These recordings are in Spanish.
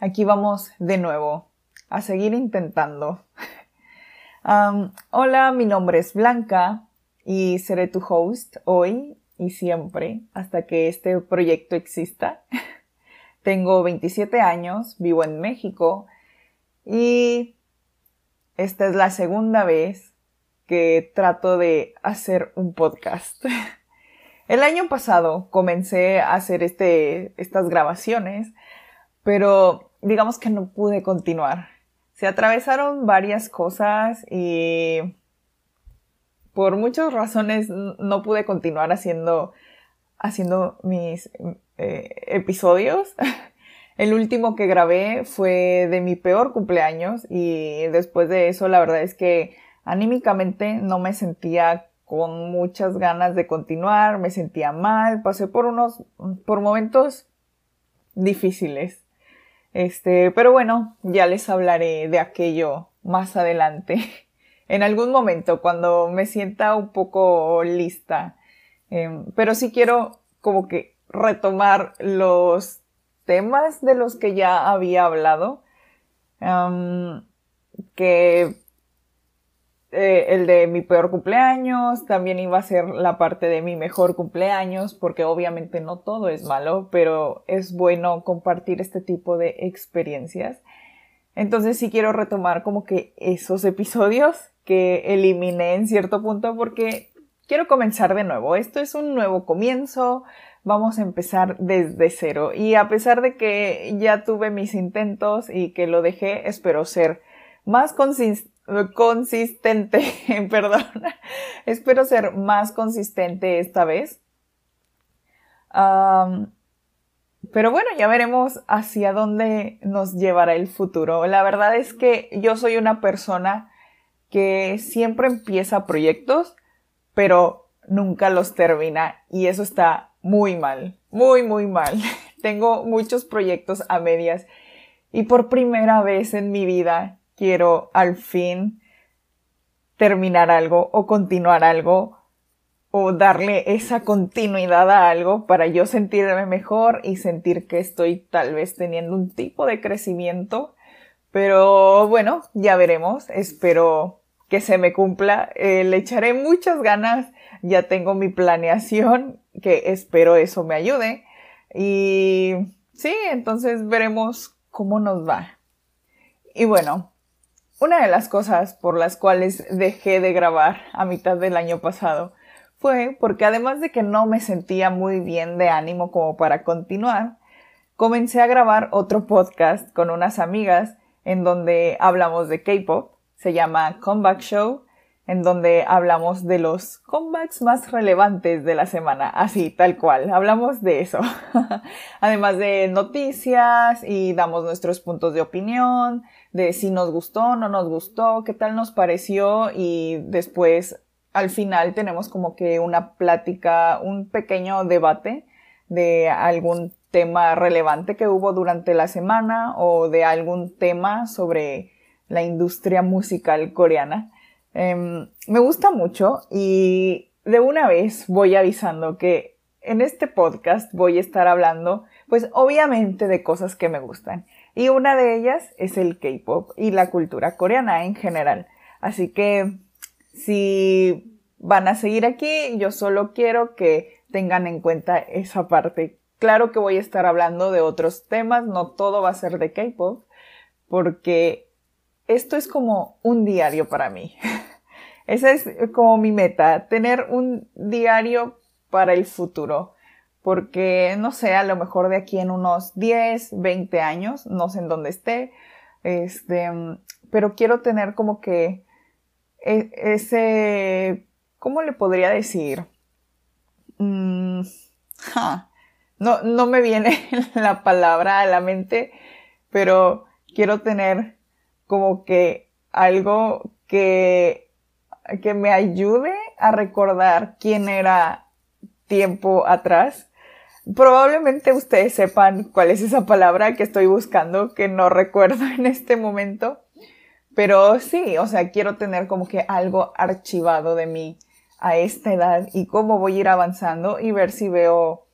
Aquí vamos de nuevo a seguir intentando. hola, mi nombre es Blanca y seré tu host hoy y siempre hasta que este proyecto exista. Tengo 27 años, vivo en México y esta es la segunda vez que trato de hacer un podcast. El año pasado comencé a hacer este, estas grabaciones pero digamos que no pude continuar. Se atravesaron varias cosas y por muchas razones no pude continuar haciendo, haciendo mis eh, episodios. El último que grabé fue de mi peor cumpleaños y después de eso la verdad es que anímicamente no me sentía con muchas ganas de continuar, me sentía mal, pasé por unos, por momentos difíciles. Este, pero bueno, ya les hablaré de aquello más adelante. en algún momento, cuando me sienta un poco lista. Em, pero sí quiero como que retomar los temas de los que ya había hablado. que eh, el de mi peor cumpleaños, también iba a ser la parte de mi mejor cumpleaños, porque obviamente no todo es malo, pero es bueno compartir este tipo de experiencias. Entonces sí quiero retomar como que esos episodios que eliminé en cierto punto porque quiero comenzar de nuevo. Esto es un nuevo comienzo, vamos a empezar desde cero. Y a pesar de que ya tuve mis intentos y que lo dejé, espero ser más consistente consistente, perdón. Espero ser más consistente esta vez. pero bueno, ya veremos hacia dónde nos llevará el futuro. La verdad es que yo soy una persona que siempre empieza proyectos, pero nunca los termina y eso está muy mal, muy, muy mal. Tengo muchos proyectos a medias y por primera vez en mi vida quiero al fin terminar algo o continuar algo o darle esa continuidad a algo para yo sentirme mejor y sentir que estoy tal vez teniendo un tipo de crecimiento. Pero bueno, ya veremos. Espero que se me cumpla. Eh, le echaré muchas ganas. Ya tengo mi planeación, que espero eso me ayude. Y sí, entonces veremos cómo nos va. Y bueno, una de las cosas por las cuales dejé de grabar a mitad del año pasado fue porque además de que no me sentía muy bien de ánimo como para continuar, comencé a grabar otro podcast con unas amigas en donde hablamos de K-pop, se llama Comeback Show, en donde hablamos de los comebacks más relevantes de la semana, así, tal cual, hablamos de eso. Además de noticias y damos nuestros puntos de opinión, de si nos gustó, no nos gustó, qué tal nos pareció y después al final tenemos como que una plática, un pequeño debate de algún tema relevante que hubo durante la semana o de algún tema sobre la industria musical coreana. Em, me gusta mucho y de una vez voy avisando que en este podcast voy a estar hablando pues obviamente de cosas que me gustan. Y una de ellas es el K-pop y la cultura coreana en general. Así que si van a seguir aquí, yo solo quiero que tengan en cuenta esa parte. Claro que voy a estar hablando de otros temas, no todo va a ser de K-pop, porque esto es como un diario para mí. Esa es como mi meta, tener un diario para el futuro porque no sé, a lo mejor de aquí en unos 10, 20 años, no sé en dónde esté, este, pero quiero tener como que e, ese, ¿cómo le podría decir? Mm, no, no me viene la palabra a la mente, pero quiero tener como que algo que, que me ayude a recordar quién era tiempo atrás Probablemente ustedes sepan cuál es esa palabra que estoy buscando, que no recuerdo en este momento. Pero sí, o sea, quiero tener como que algo archivado de mí a esta edad y cómo voy a ir avanzando y ver si veo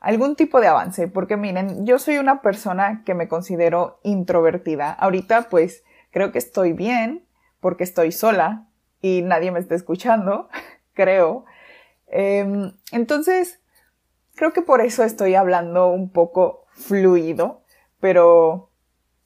algún tipo de avance, porque miren, yo soy una persona que me considero introvertida. Ahorita pues creo que estoy bien porque estoy sola y nadie me está escuchando, creo. Em, entonces, creo que por eso estoy hablando un poco fluido, pero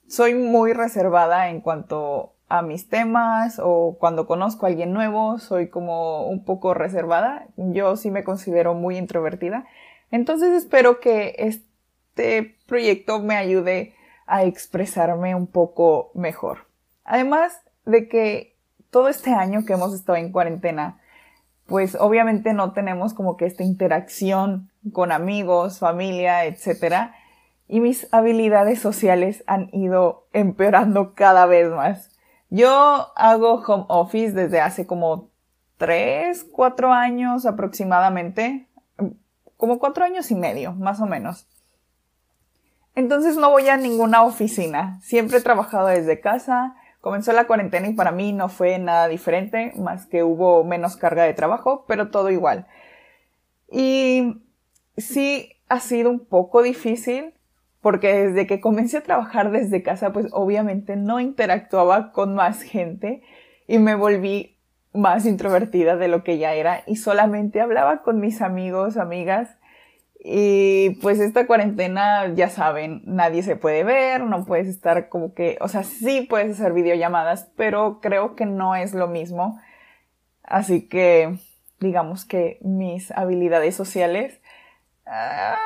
soy muy reservada en cuanto a mis temas o cuando conozco a alguien nuevo, soy como un poco reservada. Yo sí me considero muy introvertida. Entonces espero que este proyecto me ayude a expresarme un poco mejor. Además de que todo este año que hemos estado en cuarentena, pues obviamente no tenemos como que esta interacción con amigos, familia, etc. Y mis habilidades sociales han ido empeorando cada vez más. Yo hago home office desde hace como 3, 4 años aproximadamente como cuatro años y medio, más o menos. Entonces no voy a ninguna oficina. Siempre he trabajado desde casa. Comenzó la cuarentena y para mí no fue nada diferente, más que hubo menos carga de trabajo, pero todo igual. Y sí ha sido un poco difícil porque desde que comencé a trabajar desde casa, pues obviamente no interactuaba con más gente y me volví más introvertida de lo que ya era y solamente hablaba con mis amigos, amigas. Y pues esta cuarentena, ya saben, nadie se puede ver, no puedes estar como que, o sea, sí puedes hacer videollamadas, pero creo que no es lo mismo. Así que, digamos que mis habilidades sociales, ah,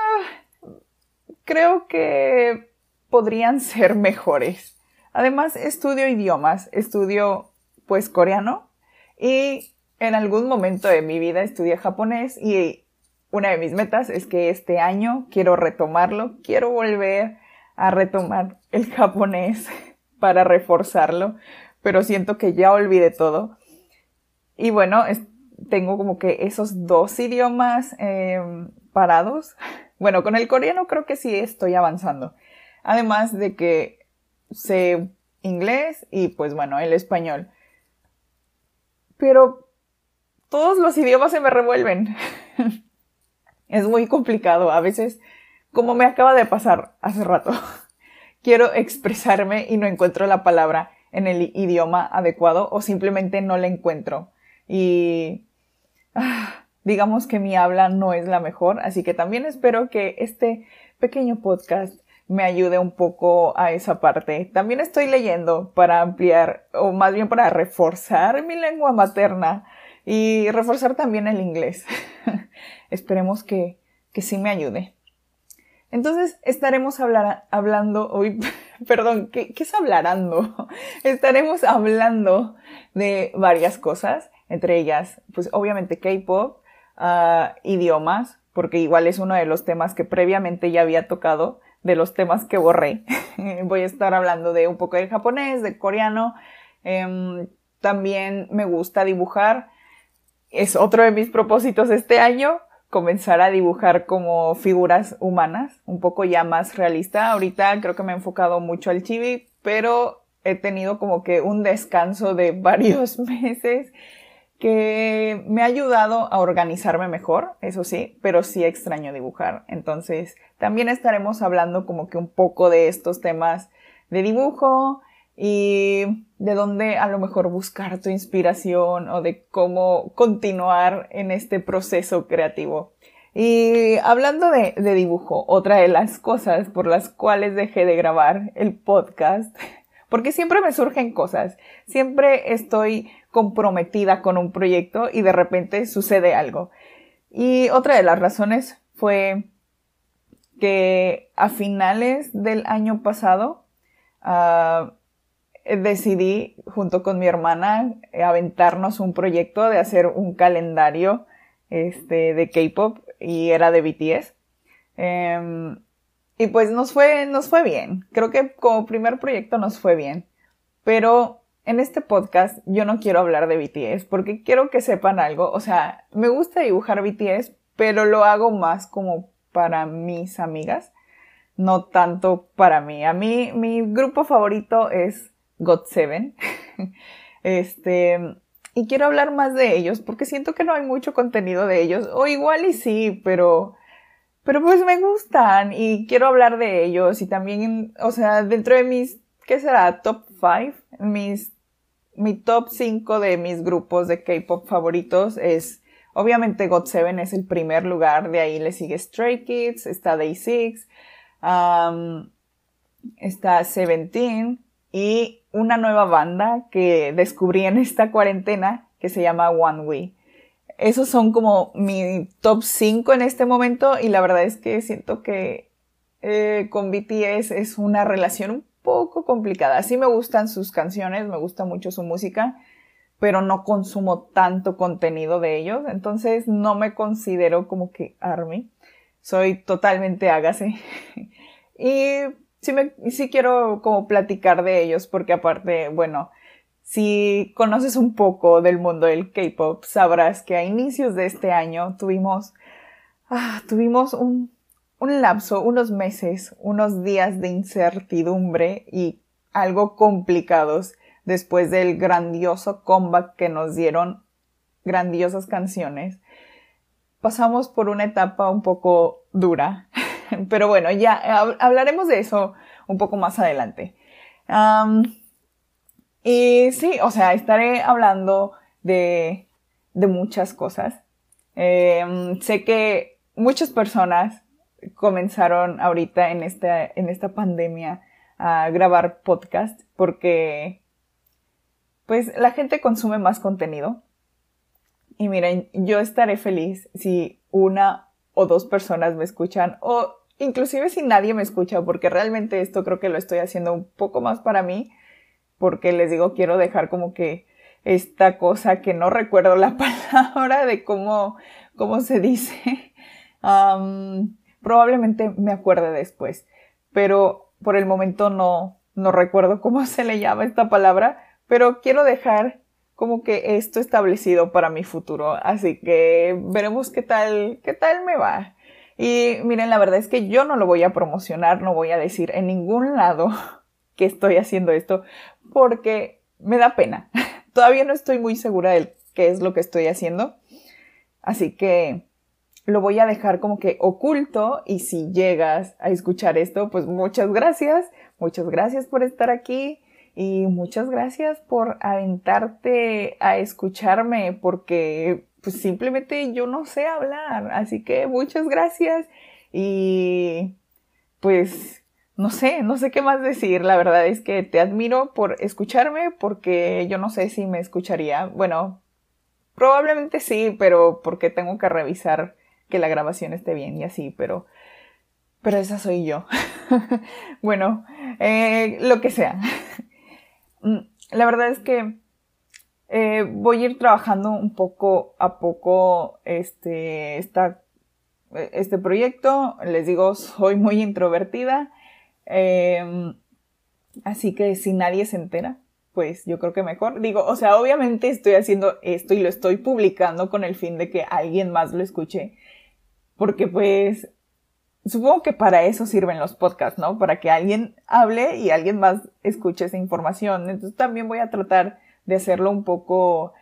creo que podrían ser mejores. Además, estudio idiomas, estudio pues coreano, y en algún momento de mi vida estudié japonés y una de mis metas es que este año quiero retomarlo, quiero volver a retomar el japonés para reforzarlo, pero siento que ya olvidé todo. Y bueno, tengo como que esos dos idiomas em, parados. Bueno, con el coreano creo que sí estoy avanzando. Además de que sé inglés y pues bueno, el español pero todos los idiomas se me revuelven. es muy complicado. A veces, como me acaba de pasar hace rato, quiero expresarme y no encuentro la palabra en el idioma adecuado o simplemente no la encuentro. Y ah, digamos que mi habla no es la mejor, así que también espero que este pequeño podcast me ayude un poco a esa parte. También estoy leyendo para ampliar, o más bien para reforzar mi lengua materna y reforzar también el inglés. Esperemos que, que sí me ayude. Entonces estaremos hablando hoy, perdón, ¿qué, ¿qué, es hablarando? Estaremos hablando de varias cosas, entre ellas, pues obviamente K-pop, ah, idiomas, porque igual es uno de los temas que previamente ya había tocado, de los temas que borré. Voy a estar hablando de un poco de japonés, de coreano. Em, también me gusta dibujar. Es otro de mis propósitos este año, comenzar a dibujar como figuras humanas, un poco ya más realista. Ahorita creo que me he enfocado mucho al chibi, pero he tenido como que un descanso de varios meses que me ha ayudado a organizarme mejor, eso sí, pero sí extraño dibujar. Entonces, también estaremos hablando como que un poco de estos temas de dibujo y de dónde a lo mejor buscar tu inspiración o de cómo continuar en este proceso creativo. Y hablando de, dibujo, otra de las cosas por las cuales dejé de grabar el podcast porque siempre me surgen cosas, siempre estoy comprometida con un proyecto y de repente sucede algo. Y otra de las razones fue que a finales del año pasado uh, decidí junto con mi hermana aventarnos un proyecto de hacer un calendario este, de K-pop y era de BTS. Em, y pues nos fue, nos fue bien. Creo que como primer proyecto nos fue bien. Pero en este podcast yo no quiero hablar de BTS porque quiero que sepan algo. O sea, me gusta dibujar BTS, pero lo hago más como para mis amigas, no tanto para mí. A mí, mi grupo favorito es GOT7. este, y quiero hablar más de ellos porque siento que no hay mucho contenido de ellos. O igual y sí, pero pero pues me gustan y quiero hablar de ellos y también, o sea, dentro de mis, ¿qué será? Top 5, mis, mi top 5 de mis grupos de K-pop favoritos es, obviamente GOT7 es el primer lugar, de ahí le sigue Stray Kids, está Day6, está Seventeen y una nueva banda que descubrí en esta cuarentena que se llama One Way esos son como mi top 5 en este momento y la verdad es que siento que eh, con BTS es una relación un poco complicada. Sí me gustan sus canciones, me gusta mucho su música, pero no consumo tanto contenido de ellos, entonces no me considero como que ARMY. Soy totalmente hágase. y sí, me, sí quiero como platicar de ellos porque aparte, bueno, si conoces un poco del mundo del K-pop, sabrás que a inicios de este año tuvimos, ah, tuvimos un, un lapso, unos meses, unos días de incertidumbre y algo complicados después del grandioso comeback que nos dieron grandiosas canciones. Pasamos por una etapa un poco dura, pero bueno, ya hablaremos de eso un poco más adelante. Y sí, o sea, estaré hablando de, de muchas cosas. Em, sé que muchas personas comenzaron ahorita en esta, en esta pandemia a grabar podcast porque pues la gente consume más contenido. Y miren, yo estaré feliz si una o dos personas me escuchan o inclusive si nadie me escucha porque realmente esto creo que lo estoy haciendo un poco más para mí porque les digo, quiero dejar como que esta cosa que no recuerdo la palabra de cómo, cómo se dice. probablemente me acuerde después, pero por el momento no, no recuerdo cómo se le llama esta palabra, pero quiero dejar como que esto establecido para mi futuro, así que veremos qué tal, qué tal me va. Y miren, la verdad es que yo no lo voy a promocionar, no voy a decir en ningún lado que estoy haciendo esto, porque me da pena. Todavía no estoy muy segura de qué es lo que estoy haciendo. Así que lo voy a dejar como que oculto y si llegas a escuchar esto, pues muchas gracias. Muchas gracias por estar aquí y muchas gracias por aventarte a escucharme porque pues simplemente yo no sé hablar. Así que muchas gracias y pues no sé, no sé qué más decir. La verdad es que te admiro por escucharme porque yo no sé si me escucharía. Bueno, probablemente sí, pero porque tengo que revisar que la grabación esté bien y así, pero, pero esa soy yo. bueno, eh, lo que sea. Mm, la verdad es que eh, voy a ir trabajando un poco a poco este, este proyecto. Les digo, soy muy introvertida Em, así que si nadie se entera, pues yo creo que mejor. Digo, o sea, obviamente estoy haciendo esto y lo estoy publicando con el fin de que alguien más lo escuche. Porque pues supongo que para eso sirven los podcasts, ¿no? Para que alguien hable y alguien más escuche esa información. Entonces también voy a tratar de hacerlo un poco,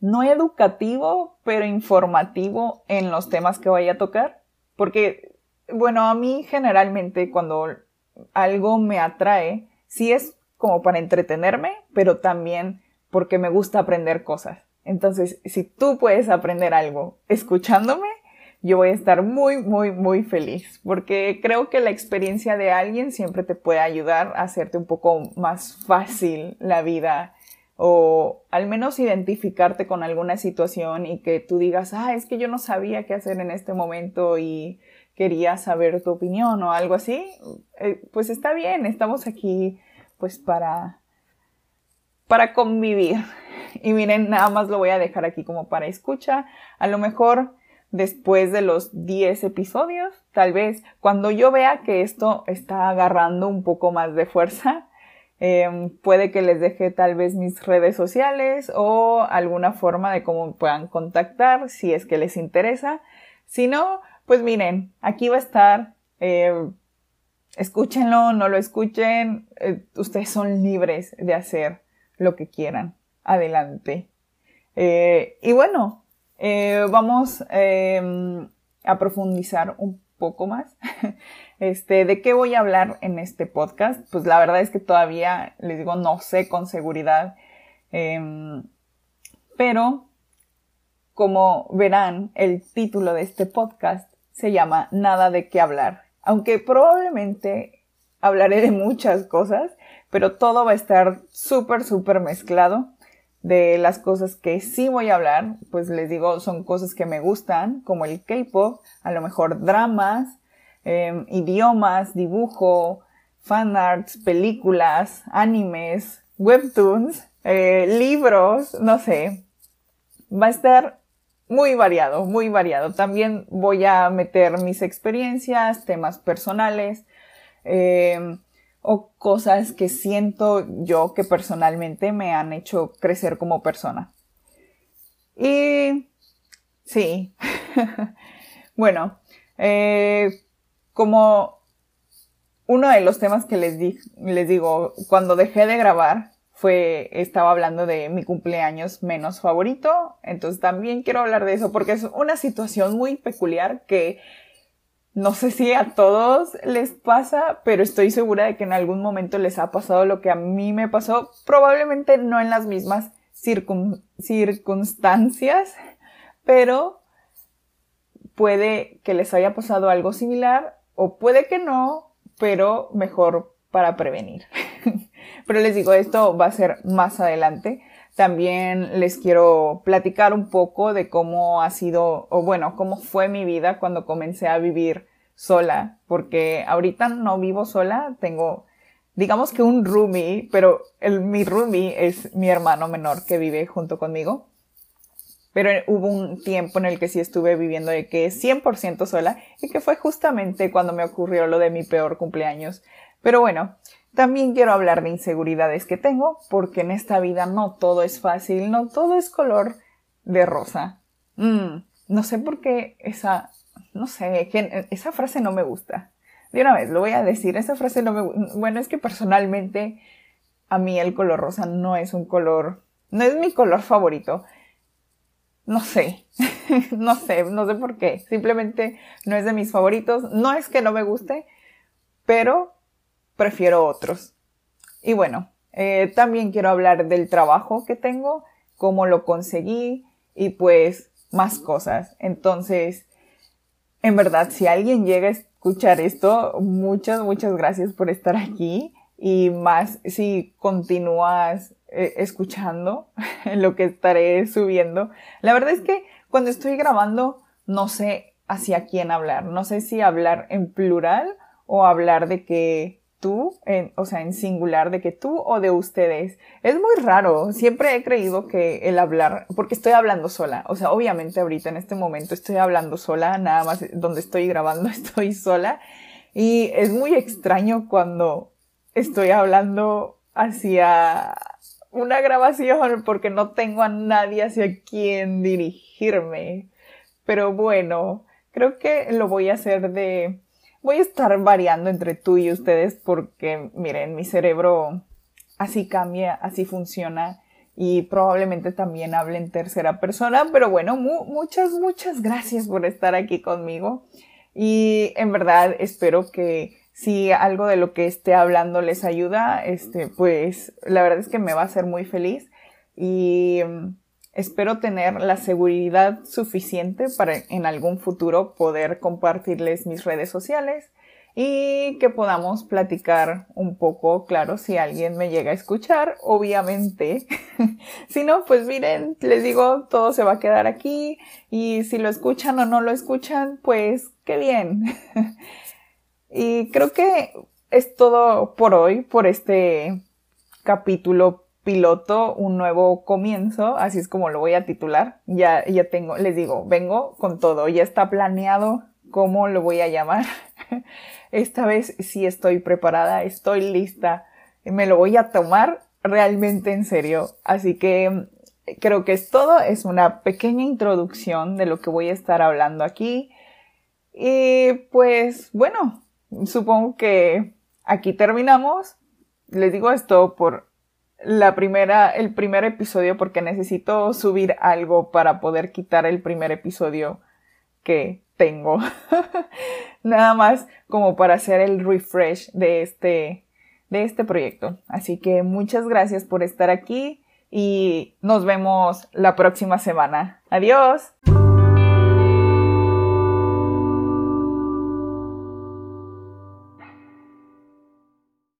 no educativo, pero informativo en los temas que vaya a tocar. Porque, bueno, a mí generalmente cuando algo me atrae, sí es como para entretenerme, pero también porque me gusta aprender cosas. Entonces, si tú puedes aprender algo escuchándome, yo voy a estar muy, muy, muy feliz, porque creo que la experiencia de alguien siempre te puede ayudar a hacerte un poco más fácil la vida o al menos identificarte con alguna situación y que tú digas, ah, es que yo no sabía qué hacer en este momento y quería saber tu opinión o algo así, eh, pues está bien, estamos aquí pues para, para convivir. Y miren, nada más lo voy a dejar aquí como para escucha. A lo mejor después de los 10 episodios, tal vez cuando yo vea que esto está agarrando un poco más de fuerza, em, puede que les deje tal vez mis redes sociales o alguna forma de cómo puedan contactar si es que les interesa. Si no, pues miren, aquí va a estar. Eh, escúchenlo, no lo escuchen. Eh, ustedes son libres de hacer lo que quieran. Adelante. Eh, y bueno, vamos em, a profundizar un poco más. Este, ¿de qué voy a hablar en este podcast? Pues la verdad es que todavía les digo no sé con seguridad. Em, pero como verán, el título de este podcast se llama Nada de qué hablar. Aunque probablemente hablaré de muchas cosas, pero todo va a estar súper, súper mezclado. De las cosas que sí voy a hablar, pues les digo, son cosas que me gustan, como el K-pop, a lo mejor dramas, em, idiomas, dibujo, fanarts, películas, animes, webtoons, eh, libros, no sé. Va a estar muy variado, muy variado. También voy a meter mis experiencias, temas personales eh, o cosas que siento yo que personalmente me han hecho crecer como persona. Y sí, bueno, eh, como uno de los temas que les, les digo, cuando dejé de grabar, fue, estaba hablando de mi cumpleaños menos favorito, entonces también quiero hablar de eso porque es una situación muy peculiar que no sé si a todos les pasa, pero estoy segura de que en algún momento les ha pasado lo que a mí me pasó, probablemente no en las mismas circunstancias, pero puede que les haya pasado algo similar o puede que no, pero mejor para prevenir. Pero les digo, esto va a ser más adelante. También les quiero platicar un poco de cómo ha sido, o bueno, cómo fue mi vida cuando comencé a vivir sola, porque ahorita no vivo sola, tengo, digamos que un roomie, pero el, mi roomie es mi hermano menor que vive junto conmigo. Pero hubo un tiempo en el que sí estuve viviendo de que 100% sola y que fue justamente cuando me ocurrió lo de mi peor cumpleaños. Pero bueno, también quiero hablar de inseguridades que tengo, porque en esta vida no todo es fácil, no todo es color de rosa. Mm, no sé por qué esa, no sé, esa frase no me gusta. De una vez, lo voy a decir, esa frase no me gusta. Bueno, es que personalmente a mí el color rosa no es un color, no es mi color favorito. No sé, no sé, no sé por qué. Simplemente no es de mis favoritos. No es que no me guste, pero prefiero otros. Y bueno, eh, también quiero hablar del trabajo que tengo, cómo lo conseguí y pues más cosas. Entonces, en verdad, si alguien llega a escuchar esto, muchas, muchas gracias por estar aquí y más si continúas eh, escuchando lo que estaré subiendo. La verdad es que cuando estoy grabando no sé hacia quién hablar, no sé si hablar en plural o hablar de que tú, o sea, en singular, de que tú o de ustedes. Es muy raro. Siempre he creído que el hablar, porque estoy hablando sola. O sea, obviamente ahorita en este momento estoy hablando sola, nada más donde estoy grabando estoy sola. Y es muy extraño cuando estoy hablando hacia una grabación porque no tengo a nadie hacia quien dirigirme. Pero bueno, creo que lo voy a hacer de voy a estar variando entre tú y ustedes porque, miren, mi cerebro así cambia, así funciona y probablemente también hable en tercera persona, pero bueno, muchas, muchas gracias por estar aquí conmigo y en verdad espero que si algo de lo que esté hablando les ayuda, este, pues la verdad es que me va a hacer muy feliz y Espero tener la seguridad suficiente para en algún futuro poder compartirles mis redes sociales y que podamos platicar un poco, claro, si alguien me llega a escuchar, obviamente. si no, pues miren, les digo, todo se va a quedar aquí y si lo escuchan o no lo escuchan, pues qué bien. y creo que es todo por hoy, por este capítulo piloto, un nuevo comienzo, así es como lo voy a titular. Ya, ya tengo, les digo, vengo con todo, ya está planeado cómo lo voy a llamar. Esta vez sí estoy preparada, estoy lista, me lo voy a tomar realmente en serio. Así que creo que es todo, es una pequeña introducción de lo que voy a estar hablando aquí. Y pues bueno, supongo que aquí terminamos. Les digo esto por la primera, el primer episodio porque necesito subir algo para poder quitar el primer episodio que tengo. Nada más como para hacer el refresh de este, de este proyecto. Así que muchas gracias por estar aquí y nos vemos la próxima semana. Adiós.